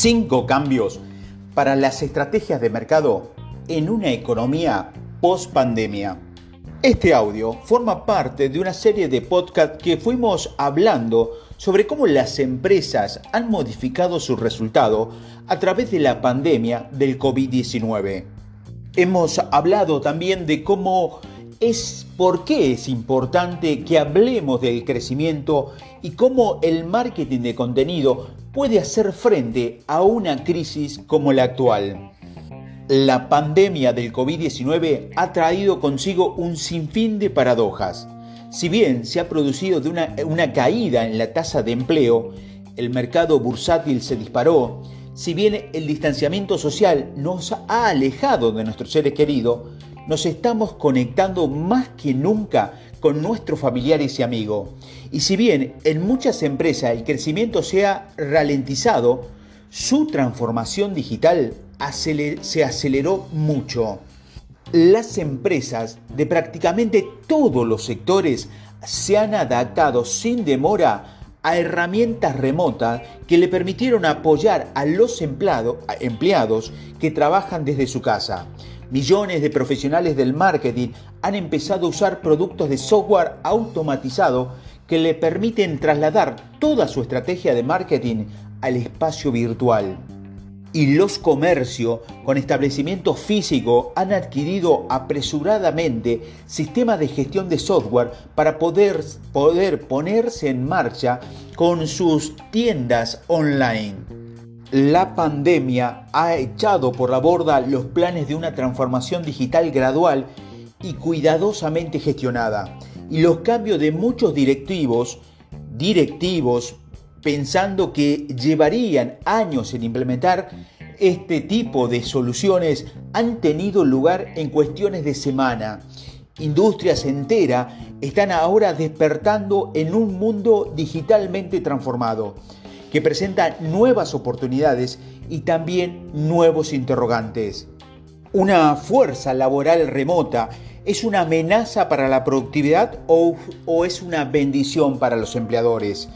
Cinco cambios para las estrategias de mercado en una economía post pandemia. Este audio forma parte de una serie de podcasts que fuimos hablando sobre cómo las empresas han modificado su resultado a través de la pandemia del COVID-19. Hemos hablado también de cómo es por qué es importante que hablemos del crecimiento y cómo el marketing de contenido puede hacer frente a una crisis como la actual. La pandemia del COVID-19 ha traído consigo un sinfín de paradojas. Si bien se ha producido una, una caída en la tasa de empleo, el mercado bursátil se disparó, si bien el distanciamiento social nos ha alejado de nuestros seres queridos, nos estamos conectando más que nunca con nuestros familiares y amigos. Y si bien en muchas empresas el crecimiento se ha ralentizado, su transformación digital se aceleró mucho. Las empresas de prácticamente todos los sectores se han adaptado sin demora a herramientas remotas que le permitieron apoyar a los empleados que trabajan desde su casa. Millones de profesionales del marketing han empezado a usar productos de software automatizado que le permiten trasladar toda su estrategia de marketing al espacio virtual. Y los comercios con establecimiento físico han adquirido apresuradamente sistemas de gestión de software para poder, poder ponerse en marcha con sus tiendas online. La pandemia ha echado por la borda los planes de una transformación digital gradual y cuidadosamente gestionada. Y los cambios de muchos directivos, directivos, pensando que llevarían años en implementar este tipo de soluciones, han tenido lugar en cuestiones de semana. Industrias enteras están ahora despertando en un mundo digitalmente transformado que presenta nuevas oportunidades y también nuevos interrogantes. ¿Una fuerza laboral remota es una amenaza para la productividad o, es una bendición para los empleadores?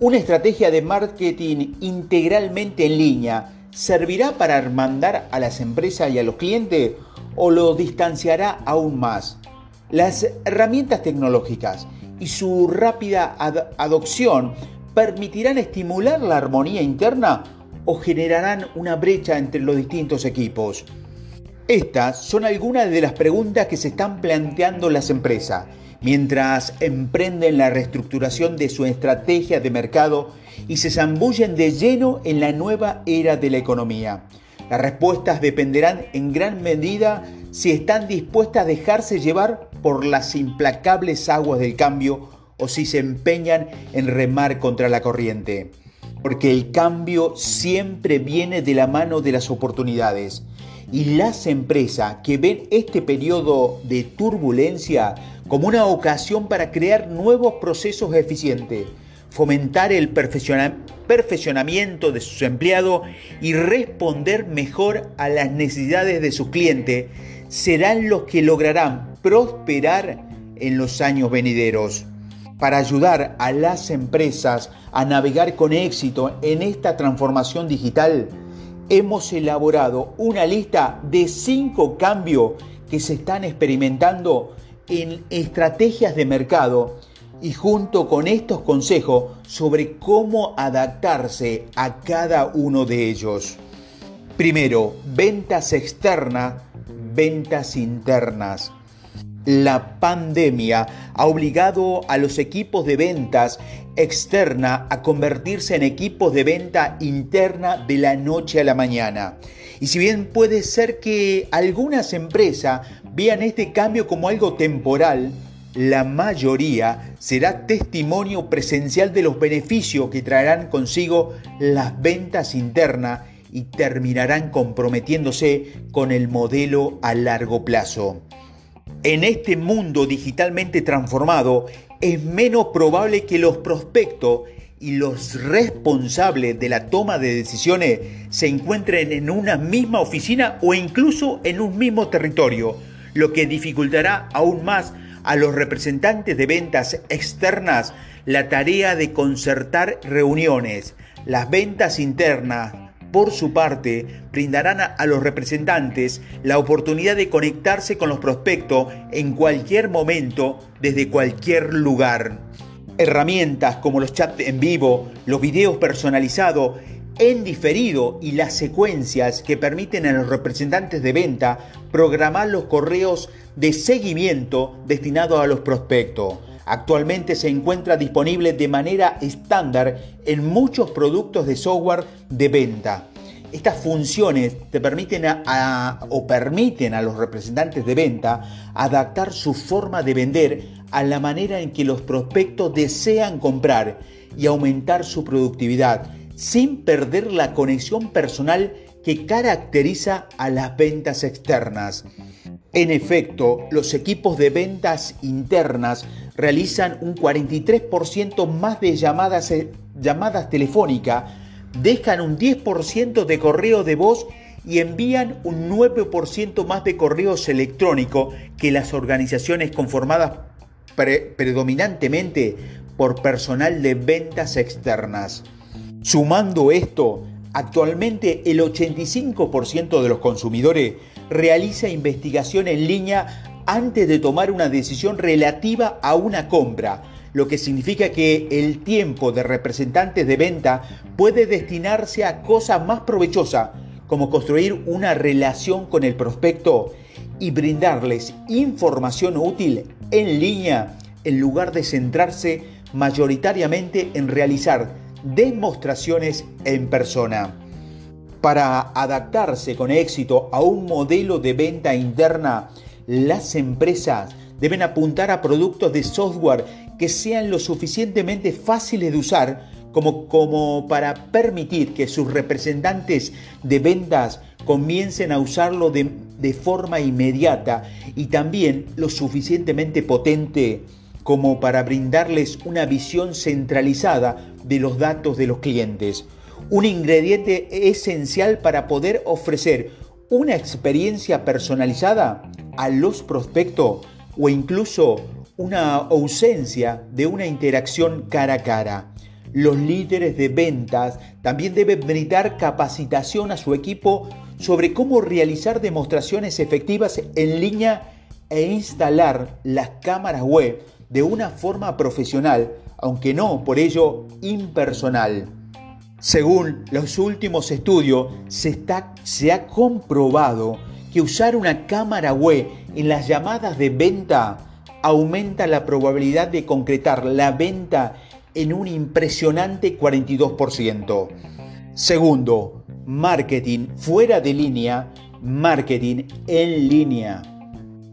¿Una estrategia de marketing integralmente en línea servirá para hermandar a las empresas y a los clientes o lo distanciará aún más? Las herramientas tecnológicas y su rápida adopción permitirán estimular la armonía interna o generarán una brecha entre los distintos equipos? Estas son algunas de las preguntas que se están planteando las empresas mientras emprenden la reestructuración de su estrategia de mercado y se zambullen de lleno en la nueva era de la economía. Las respuestas dependerán en gran medida si están dispuestas a dejarse llevar por las implacables aguas del cambio o si se empeñan en remar contra la corriente. Porque el cambio siempre viene de la mano de las oportunidades. Y las empresas que ven este periodo de turbulencia como una ocasión para crear nuevos procesos eficientes, fomentar el perfeccionamiento de sus empleados y responder mejor a las necesidades de sus clientes, serán los que lograrán prosperar en los años venideros para ayudar a las empresas a navegar con éxito en esta transformación digital, hemos elaborado una lista de cinco cambios que se están experimentando en estrategias de mercado y junto con estos consejos sobre cómo adaptarse a cada uno de ellos. Primero, ventas externas, ventas internas. La pandemia ha obligado a los equipos de ventas externa a convertirse en equipos de venta interna de la noche a la mañana. Y si bien puede ser que algunas empresas vean este cambio como algo temporal, la mayoría será testimonio presencial de los beneficios que traerán consigo las ventas internas y terminarán comprometiéndose con el modelo a largo plazo. En este mundo digitalmente transformado, es menos probable que los prospectos y los responsables de la toma de decisiones se encuentren en una misma oficina o incluso en un mismo territorio, lo que dificultará aún más a los representantes de ventas externas la tarea de concertar reuniones. Las ventas internas por su parte, brindarán a los representantes la oportunidad de conectarse con los prospectos en cualquier momento, desde cualquier lugar. Herramientas como los chats en vivo, los videos personalizados en diferido y las secuencias que permiten a los representantes de venta programar los correos de seguimiento destinados a los prospectos. Actualmente se encuentra disponible de manera estándar en muchos productos de software de venta. Estas funciones te permiten a, o permiten a los representantes de venta adaptar su forma de vender a la manera en que los prospectos desean comprar y aumentar su productividad sin perder la conexión personal que caracteriza a las ventas externas. En efecto, los equipos de ventas internas realizan un 43% más de llamadas, eh, llamadas telefónicas, dejan un 10% de correo de voz y envían un 9% más de correos electrónicos que las organizaciones conformadas predominantemente por personal de ventas externas. Sumando esto, actualmente el 85% de los consumidores realiza investigación en línea antes de tomar una decisión relativa a una compra, lo que significa que el tiempo de representantes de venta puede destinarse a cosas más provechosas, como construir una relación con el prospecto y brindarles información útil en línea en lugar de centrarse mayoritariamente en realizar demostraciones en persona. Para adaptarse con éxito a un modelo de venta interna, las empresas deben apuntar a productos de software que sean lo suficientemente fáciles de usar como, como para permitir que sus representantes de ventas comiencen a usarlo de, de forma inmediata y también lo suficientemente potente como para brindarles una visión centralizada de los datos de los clientes. Un ingrediente esencial para poder ofrecer una experiencia personalizada a los prospectos o incluso una ausencia de una interacción cara a cara. Los líderes de ventas también deben brindar capacitación a su equipo sobre cómo realizar demostraciones efectivas en línea e instalar las cámaras web de una forma profesional, aunque no por ello impersonal. Según los últimos estudios, se, está, se ha comprobado que usar una cámara web en las llamadas de venta aumenta la probabilidad de concretar la venta en un impresionante 42%. Segundo, marketing fuera de línea, marketing en línea.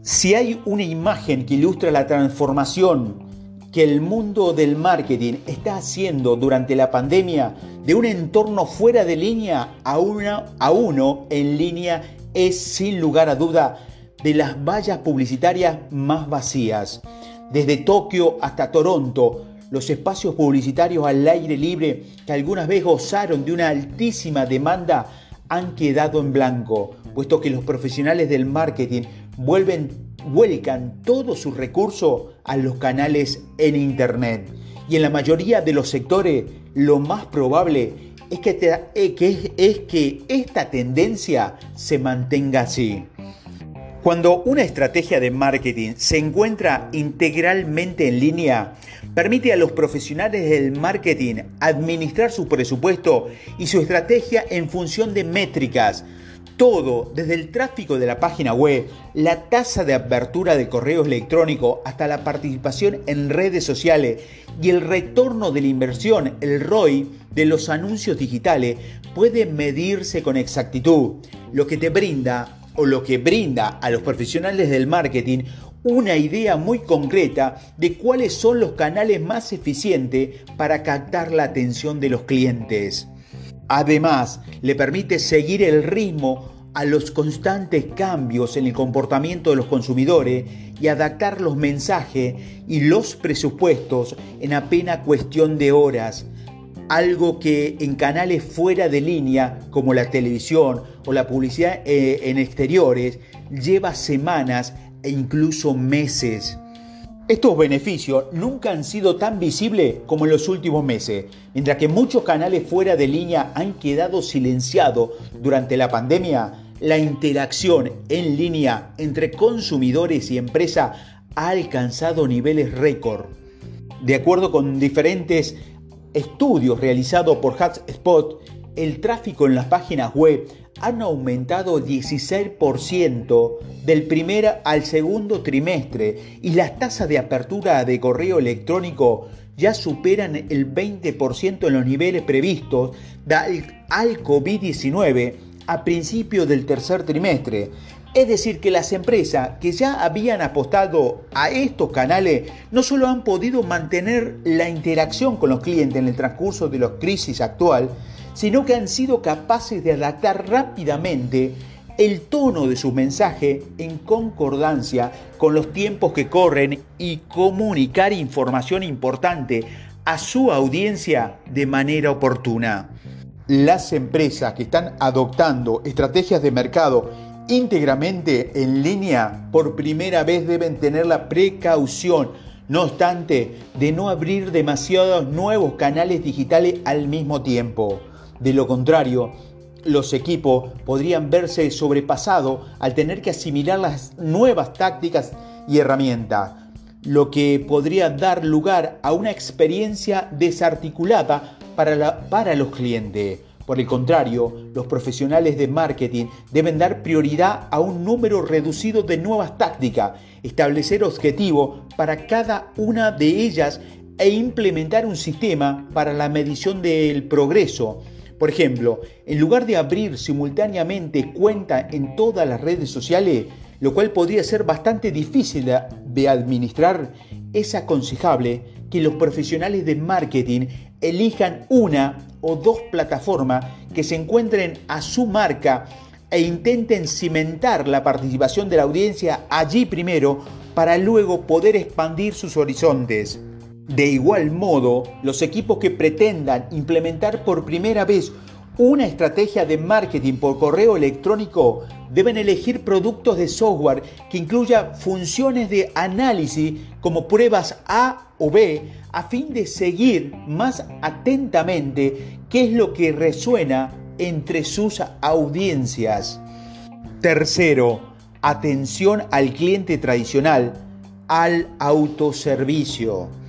Si hay una imagen que ilustra la transformación que el mundo del marketing está haciendo durante la pandemia de un entorno fuera de línea a, a uno en línea es sin lugar a duda de las vallas publicitarias más vacías. Desde Tokio hasta Toronto, los espacios publicitarios al aire libre que algunas veces gozaron de una altísima demanda han quedado en blanco, puesto que los profesionales del marketing vuelven, vuelcan todo su recurso a los canales en Internet. Y en la mayoría de los sectores, lo más probable es que, eh, es que esta tendencia se mantenga así. Cuando una estrategia de marketing se encuentra integralmente en línea, permite a los profesionales del marketing administrar su presupuesto y su estrategia en función de métricas, todo, desde el tráfico de la página web, la tasa de apertura de correo electrónico hasta la participación en redes sociales y el retorno de la inversión, el ROI, de los anuncios digitales, puede medirse con exactitud, lo que te brinda o lo que brinda a los profesionales del marketing una idea muy concreta de cuáles son los canales más eficientes para captar la atención de los clientes. Además, le permite seguir el ritmo a los constantes cambios en el comportamiento de los consumidores y adaptar los mensajes y los presupuestos en apenas cuestión de horas, algo que en canales fuera de línea como la televisión o la publicidad eh, en exteriores lleva semanas e incluso meses. Estos beneficios nunca han sido tan visibles como en los últimos meses, mientras que muchos canales fuera de línea han quedado silenciados durante la pandemia. La interacción en línea entre consumidores y empresa ha alcanzado niveles récord. De acuerdo con diferentes estudios realizados por HubSpot, el tráfico en las páginas web han aumentado 16% del primer al segundo trimestre y las tasas de apertura de correo electrónico ya superan el 20% en los niveles previstos al COVID-19 a principios del tercer trimestre. Es decir, que las empresas que ya habían apostado a estos canales no solo han podido mantener la interacción con los clientes en el transcurso de la crisis actual, sino que han sido capaces de adaptar rápidamente el tono de su mensaje en concordancia con los tiempos que corren y comunicar información importante a su audiencia de manera oportuna. Las empresas que están adoptando estrategias de mercado íntegramente en línea por primera vez deben tener la precaución, no obstante, de no abrir demasiados nuevos canales digitales al mismo tiempo. De lo contrario, los equipos podrían verse sobrepasados al tener que asimilar las nuevas tácticas y herramientas, lo que podría dar lugar a una experiencia desarticulada para, para los clientes. Por el contrario, los profesionales de marketing deben dar prioridad a un número reducido de nuevas tácticas, establecer objetivos para cada una de ellas e implementar un sistema para la medición del progreso por ejemplo, en lugar de abrir simultáneamente cuenta en todas las redes sociales, lo cual podría ser bastante difícil de administrar, es aconsejable que los profesionales de marketing elijan una o dos plataformas que se encuentren a su marca e intenten cimentar la participación de la audiencia allí primero para luego poder expandir sus horizontes. De igual modo, los equipos que pretendan implementar por primera vez una estrategia de marketing por correo electrónico deben elegir productos de software que incluya funciones de análisis como pruebas A o B a fin de seguir más atentamente qué es lo que resuena entre sus audiencias. Tercero, atención al cliente tradicional, al autoservicio.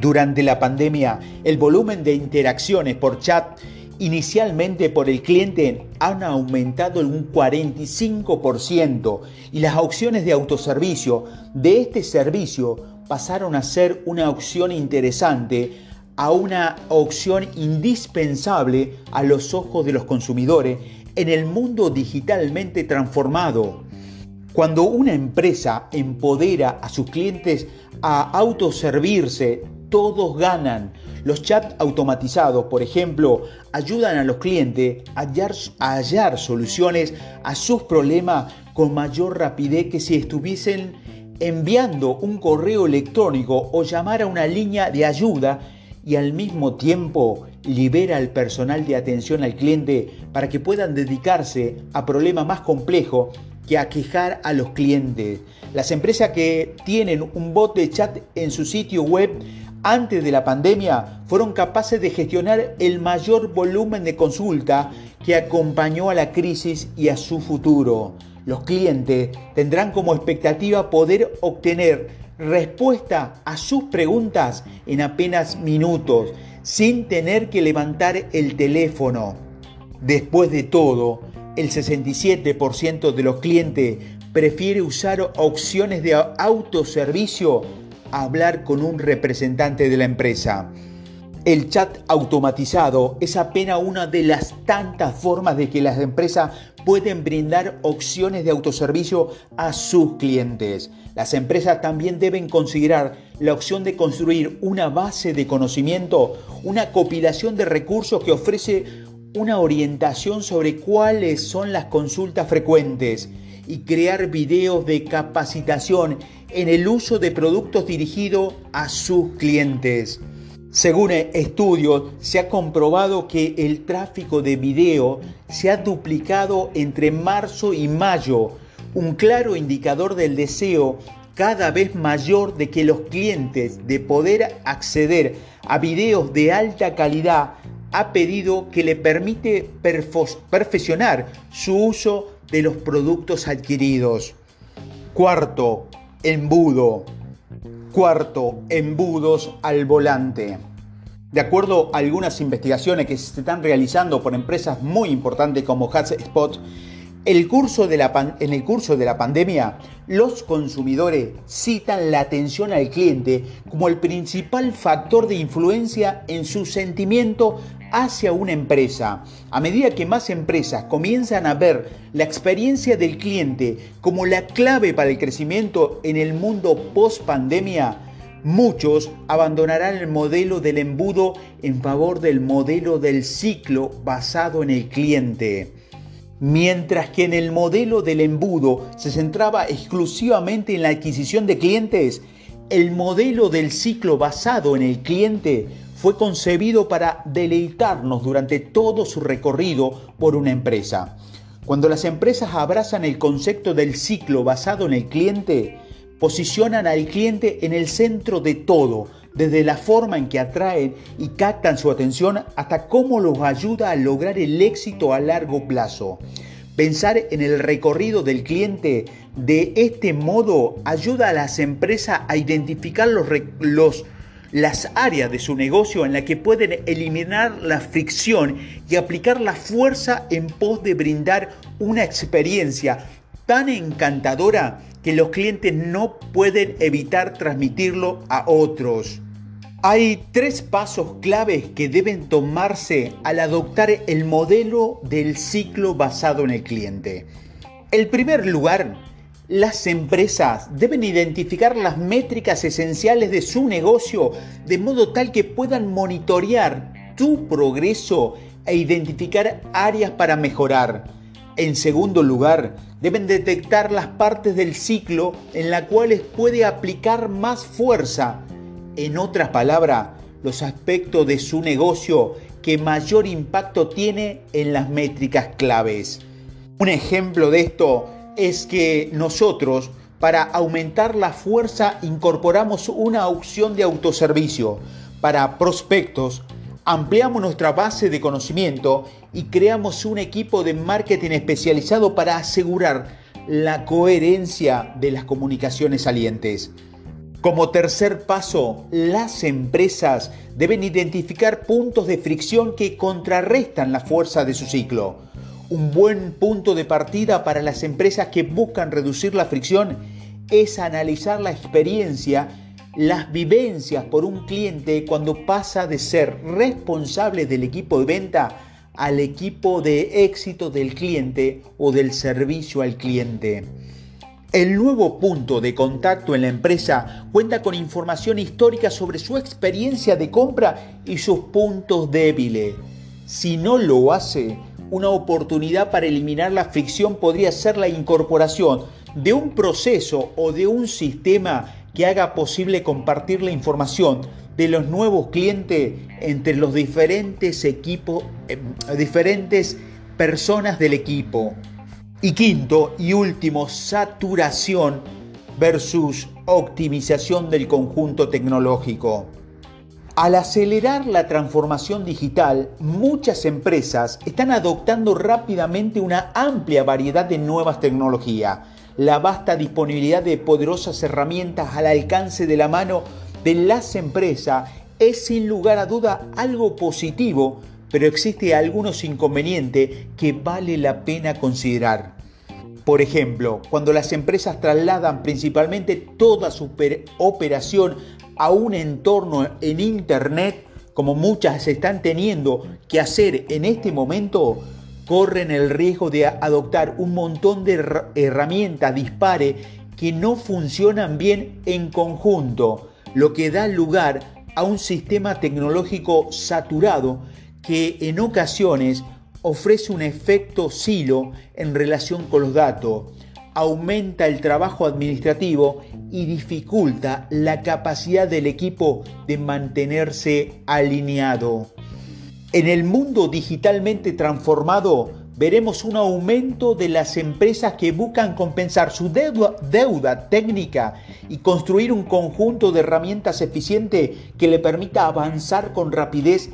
Durante la pandemia, el volumen de interacciones por chat inicialmente por el cliente han aumentado en un 45% y las opciones de autoservicio de este servicio pasaron a ser una opción interesante a una opción indispensable a los ojos de los consumidores en el mundo digitalmente transformado. Cuando una empresa empodera a sus clientes a autoservirse todos ganan. Los chats automatizados, por ejemplo, ayudan a los clientes a hallar, soluciones a sus problemas con mayor rapidez que si estuviesen enviando un correo electrónico o llamar a una línea de ayuda y al mismo tiempo libera al personal de atención al cliente para que puedan dedicarse a problemas más complejos que a quejar a los clientes. Las empresas que tienen un bot de chat en su sitio web antes de la pandemia fueron capaces de gestionar el mayor volumen de consulta que acompañó a la crisis y a su futuro. Los clientes tendrán como expectativa poder obtener respuesta a sus preguntas en apenas minutos, sin tener que levantar el teléfono. Después de todo, el 67% de los clientes prefiere usar opciones de autoservicio hablar con un representante de la empresa. El chat automatizado es apenas una de las tantas formas de que las empresas pueden brindar opciones de autoservicio a sus clientes. Las empresas también deben considerar la opción de construir una base de conocimiento, una compilación de recursos que ofrece una orientación sobre cuáles son las consultas frecuentes y crear videos de capacitación en el uso de productos dirigidos a sus clientes. Según estudios, se ha comprobado que el tráfico de video se ha duplicado entre marzo y mayo, un claro indicador del deseo cada vez mayor de que los clientes de poder acceder a videos de alta calidad ha pedido que le permite perfeccionar su uso de los productos adquiridos. Cuarto, embudo. Cuarto, embudos al volante. De acuerdo a algunas investigaciones que se están realizando por empresas muy importantes como HubSpot, el curso de la en el curso de la pandemia, los consumidores citan la atención al cliente como el principal factor de influencia en su sentimiento hacia una empresa. A medida que más empresas comienzan a ver la experiencia del cliente como la clave para el crecimiento en el mundo post pandemia, muchos abandonarán el modelo del embudo en favor del modelo del ciclo basado en el cliente. Mientras que en el modelo del embudo se centraba exclusivamente en la adquisición de clientes, el modelo del ciclo basado en el cliente fue concebido para deleitarnos durante todo su recorrido por una empresa. Cuando las empresas abrazan el concepto del ciclo basado en el cliente, posicionan al cliente en el centro de todo, desde la forma en que atraen y captan su atención hasta cómo los ayuda a lograr el éxito a largo plazo. Pensar en el recorrido del cliente de este modo ayuda a las empresas a identificar los, las áreas de su negocio en las que pueden eliminar la fricción y aplicar la fuerza en pos de brindar una experiencia tan encantadora que los clientes no pueden evitar transmitirlo a otros. Hay tres pasos claves que deben tomarse al adoptar el modelo del ciclo basado en el cliente. En primer lugar, las empresas deben identificar las métricas esenciales de su negocio de modo tal que puedan monitorear tu progreso e identificar áreas para mejorar. En segundo lugar, deben detectar las partes del ciclo en las cuales puede aplicar más fuerza en otras palabras, los aspectos de su negocio que mayor impacto tiene en las métricas claves. Un ejemplo de esto es que nosotros, para aumentar la fuerza, incorporamos una opción de autoservicio para prospectos, ampliamos nuestra base de conocimiento y creamos un equipo de marketing especializado para asegurar la coherencia de las comunicaciones salientes. Como tercer paso, las empresas deben identificar puntos de fricción que contrarrestan la fuerza de su ciclo. Un buen punto de partida para las empresas que buscan reducir la fricción es analizar la experiencia, las vivencias por un cliente cuando pasa de ser responsable del equipo de venta al equipo de éxito del cliente o del servicio al cliente. El nuevo punto de contacto en la empresa cuenta con información histórica sobre su experiencia de compra y sus puntos débiles. Si no lo hace, una oportunidad para eliminar la fricción podría ser la incorporación de un proceso o de un sistema que haga posible compartir la información de los nuevos clientes entre los diferentes equipos, eh, diferentes personas del equipo. Y quinto y último, saturación versus optimización del conjunto tecnológico. Al acelerar la transformación digital, muchas empresas están adoptando rápidamente una amplia variedad de nuevas tecnologías. La vasta disponibilidad de poderosas herramientas al alcance de la mano de las empresas es sin lugar a duda algo positivo pero existe algunos inconvenientes que vale la pena considerar. Por ejemplo, cuando las empresas trasladan principalmente toda su operación a un entorno en Internet, como muchas están teniendo que hacer en este momento, corren el riesgo de adoptar un montón de herramientas dispare que no funcionan bien en conjunto, lo que da lugar a un sistema tecnológico saturado que en ocasiones ofrece un efecto silo en relación con los datos, aumenta el trabajo administrativo y dificulta la capacidad del equipo de mantenerse alineado. En el mundo digitalmente transformado, veremos un aumento de las empresas que buscan compensar su deuda, técnica y construir un conjunto de herramientas eficientes que le permita avanzar con rapidez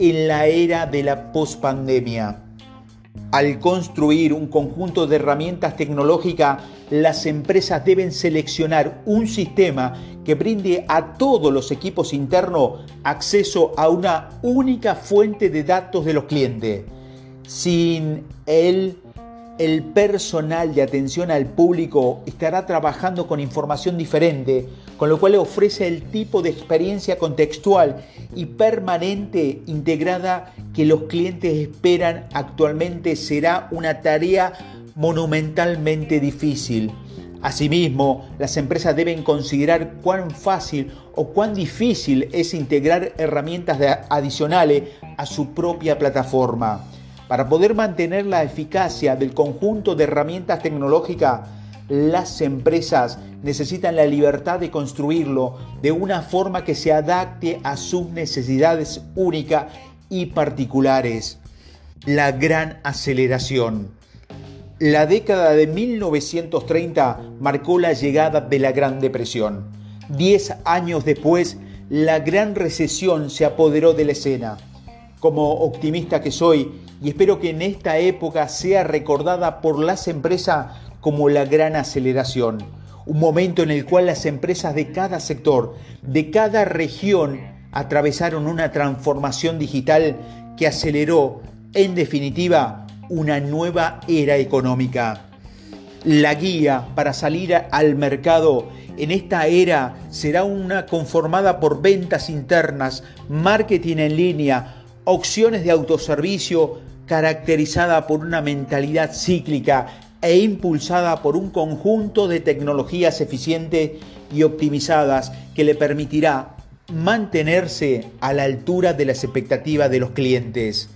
en la era de la pospandemia. Al construir un conjunto de herramientas tecnológicas, las empresas deben seleccionar un sistema que brinde a todos los equipos internos acceso a una única fuente de datos de los clientes sin él, el personal de atención al público estará trabajando con información diferente, con lo cual ofrece el tipo de experiencia contextual y permanente integrada que los clientes esperan actualmente será una tarea monumentalmente difícil. Asimismo, las empresas deben considerar cuán fácil o cuán difícil es integrar herramientas adicionales a su propia plataforma. Para poder mantener la eficacia del conjunto de herramientas tecnológicas, las empresas necesitan la libertad de construirlo de una forma que se adapte a sus necesidades únicas y particulares. La gran aceleración. La década de 1930 marcó la llegada de la Gran Depresión. Diez años después, la Gran Recesión se apoderó de la escena. Como optimista que soy, y espero que en esta época sea recordada por las empresas como la gran aceleración, un momento en el cual las empresas de cada sector, de cada región, atravesaron una transformación digital que aceleró, en definitiva, una nueva era económica. La guía para salir al mercado en esta era será una conformada por ventas internas, marketing en línea, opciones de autoservicio, caracterizada por una mentalidad cíclica e impulsada por un conjunto de tecnologías eficientes y optimizadas que le permitirá mantenerse a la altura de las expectativas de los clientes.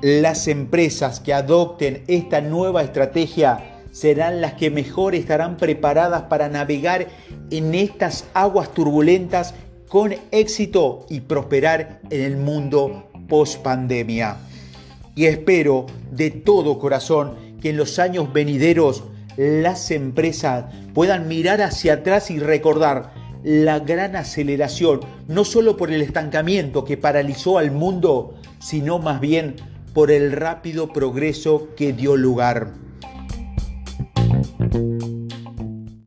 Las empresas que adopten esta nueva estrategia serán las que mejor estarán preparadas para navegar en estas aguas turbulentas con éxito y prosperar en el mundo post pandemia y espero de todo corazón que en los años venideros las empresas puedan mirar hacia atrás y recordar la gran aceleración, no solo por el estancamiento que paralizó al mundo, sino más bien por el rápido progreso que dio lugar.